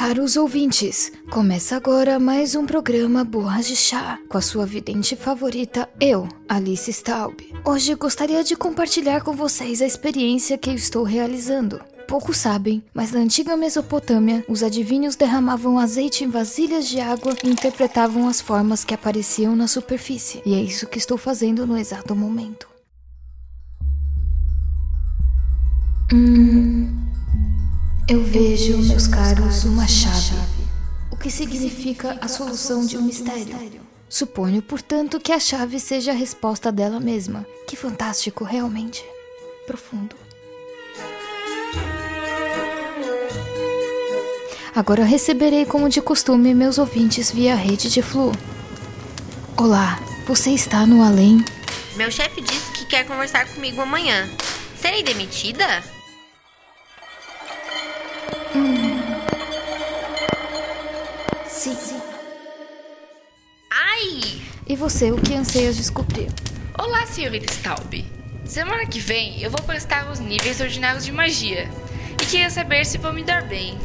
Caros ouvintes, começa agora mais um programa Borras de Chá, com a sua vidente favorita, eu, Alice Staub. Hoje gostaria de compartilhar com vocês a experiência que eu estou realizando. Poucos sabem, mas na antiga Mesopotâmia, os adivinhos derramavam azeite em vasilhas de água e interpretavam as formas que apareciam na superfície. E é isso que estou fazendo no exato momento. Hum, eu vejo, meus caros, uma chave, o que significa a solução de um mistério. Suponho, portanto, que a chave seja a resposta dela mesma. Que fantástico, realmente. Profundo. Agora receberei, como de costume, meus ouvintes via rede de Flu. Olá, você está no além? Meu chefe disse que quer conversar comigo amanhã. Serei demitida? Sim. Ai! E você, o que anseias descobrir? Olá, senhorita Staub. Semana que vem eu vou prestar os níveis ordinários de magia e queria saber se vou me dar bem.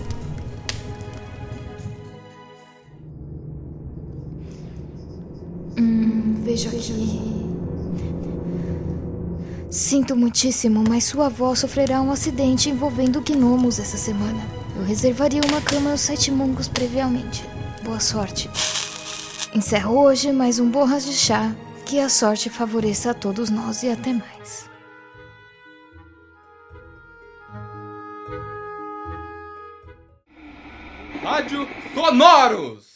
Hum, vejo aqui. Sinto muitíssimo, mas sua avó sofrerá um acidente envolvendo gnomos essa semana. Eu reservaria uma cama aos sete mungos previamente. Boa sorte. Encerro hoje mais um Borras de Chá. Que a sorte favoreça a todos nós e até mais. Rádio Sonoros!